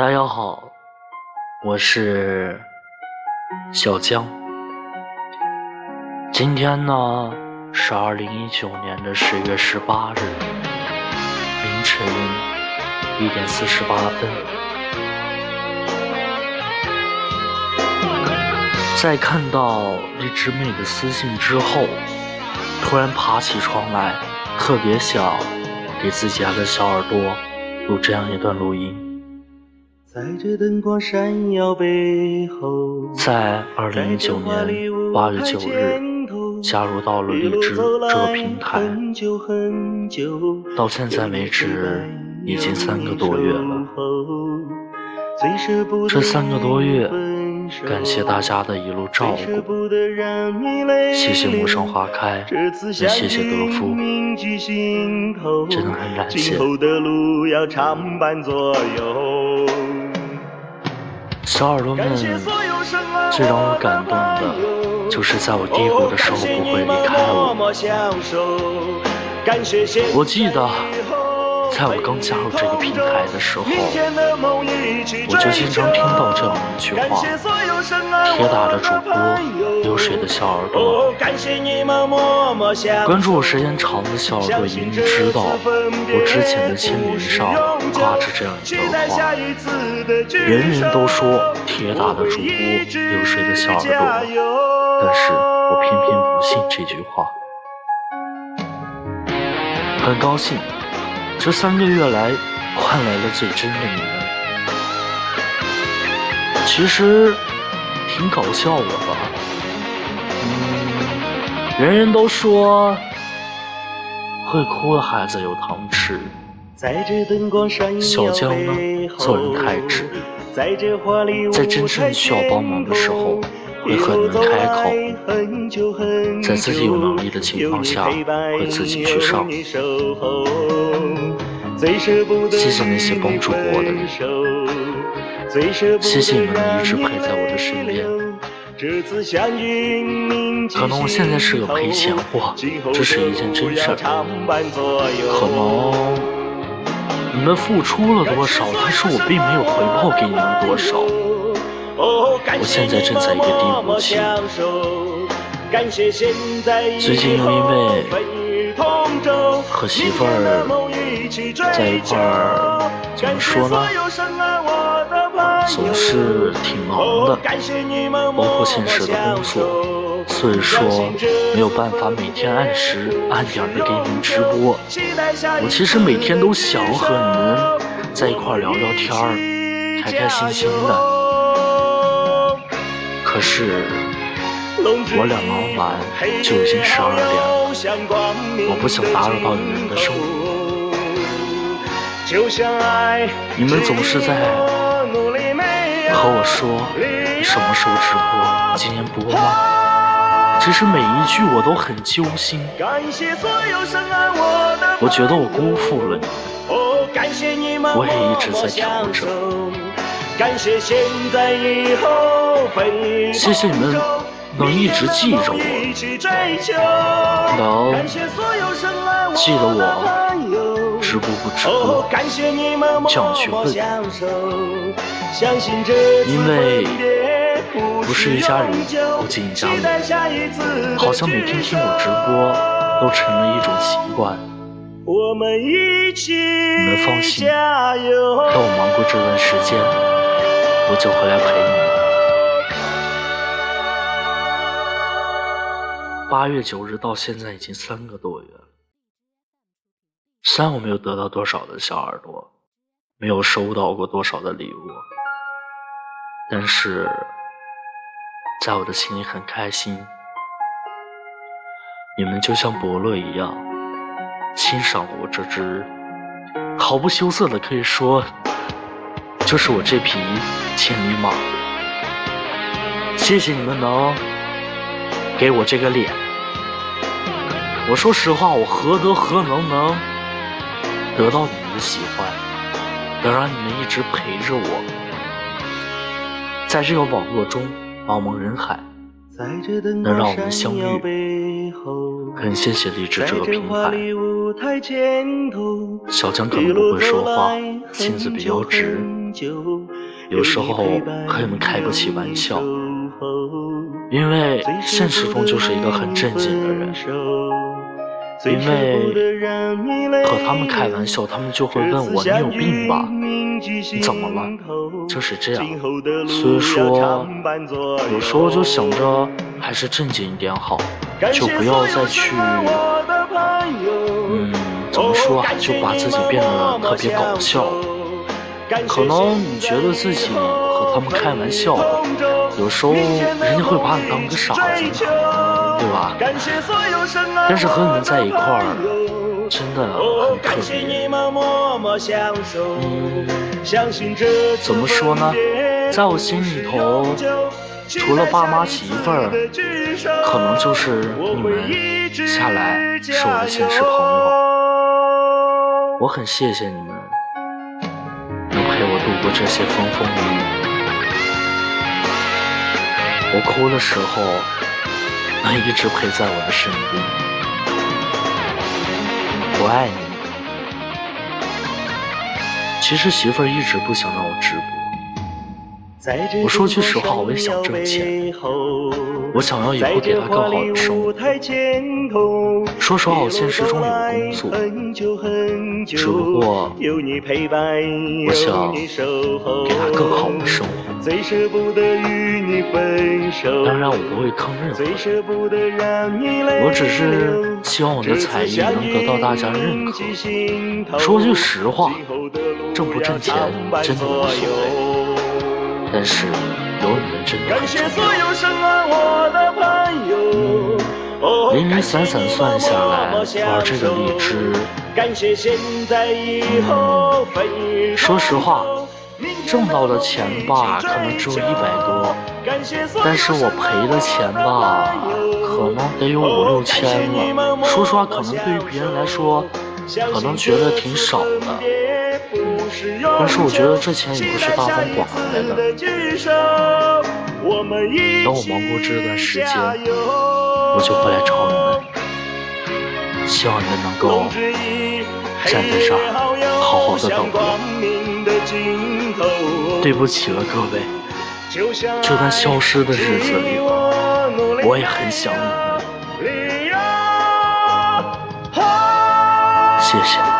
大家好，我是小江。今天呢是二零一九年的十月十八日凌晨一点四十八分，在看到荔枝妹的私信之后，突然爬起床来，特别想给自己家的小耳朵录这样一段录音。在这灯光闪耀背后，在二零一九年八月九日。加入到了荔枝这个平台，到现在为止已经三个多月了。这三个多月，感谢大家的一路照顾，谢谢陌上花开，也谢谢德夫，真的很感谢。小耳朵们，最让我感动的。就是在我低谷的时候不会离开我。我记得，在我刚加入这个平台的时候，我就经常听到这样一句话：“铁打的主播，流水的小耳朵。”关注我时间长的小耳朵一定知道，我之前的签名上挂着这样一段话：“人人都说铁打的主播，流水的小耳朵。”但是我偏偏不信这句话。很高兴，这三个月来换来了最真的你们。其实挺搞笑的吧？嗯，人人都说会哭的孩子有糖吃。小江呢，做人太直，在真正需要帮忙的时候。会很能开口，在自己有能力的情况下，会自己去上。谢谢那些帮助过我的人，谢谢你们能一直陪在我的身边。可能我现在是个赔钱货，这是一件真事儿。可能你们付出了多少，但是我并没有回报给你们多少。我现在正在一个低谷期，最近又因为和媳妇儿在一块儿，怎么说呢？总是挺忙的，包括现实的工作，所以说没有办法每天按时按点的给你们直播。我其实每天都想和你们在一块聊聊天儿，开开心心的。可是，我俩忙完就已经十二点了，我不想打扰到你们的生活。你们总是在和我说什么时候直播，今年播吗？其实每一句我都很揪心，我觉得我辜负了你，我也一直在调整。感谢现在以后感谢谢谢你们能一直记着我，能记得我直播不直播，这样去问，因为不是一家人不进一家门，好像每天听我直播都成了一种习惯。你们放心，等我忙过这段时间。我就回来陪你。八月九日到现在已经三个多月了，虽然我没有得到多少的小耳朵，没有收到过多少的礼物，但是在我的心里很开心。你们就像伯乐一样，欣赏我这只毫不羞涩的可以说。就是我这匹千里马，谢谢你们能给我这个脸。我说实话，我何德何能能得到你们的喜欢，能让你们一直陪着我，在这个网络中茫茫人海，能让我们相遇。很谢谢励志这个平台。小江可能不会说话，性子比较直。有时候和你们开不起玩笑，因为现实中就是一个很正经的人。因为和他们开玩笑，他们就会问我：“你有病吧？你怎么了？”就是这样。所以说，有时候就想着还是正经一点好，就不要再去，嗯，怎么说啊？就把自己变得特别搞笑。可能你觉得自己和他们开玩笑，有时候人家会把你当个傻子。对吧？但是和你们在一块儿，真的很特别。嗯，怎么说呢？在我心里头，除了爸妈媳妇儿，可能就是你们下来是我的现实朋友。我很谢谢你们，度过这些风风雨雨。我哭的时候。能一直陪在我的身边，我爱你。其实媳妇儿一直不想让我直播。我说句实话，我也想挣钱，我想要以后给她更好的生活。说实话，我现实中有工作，只不过我想给她更好的生活。当然，我不会坑任何人，我只是希望我的才艺能得到大家认可。说句实话，挣不挣钱真的无所谓。但是有你们真的很重要。零零散散算下来，玩这个荔枝，嗯，说实话，挣到的钱吧，可能只有一百多，但是我赔的钱吧，可能得有五六千了。说实话，可能对于别人来说，可能觉得挺少的。但是我觉得这钱也不是大风刮来的。等我忙过这段时间，我就会来找你们。希望你们能够站在这儿，好好的等我。对不起了，各位。这段消失的日子里，我也很想你们。谢谢。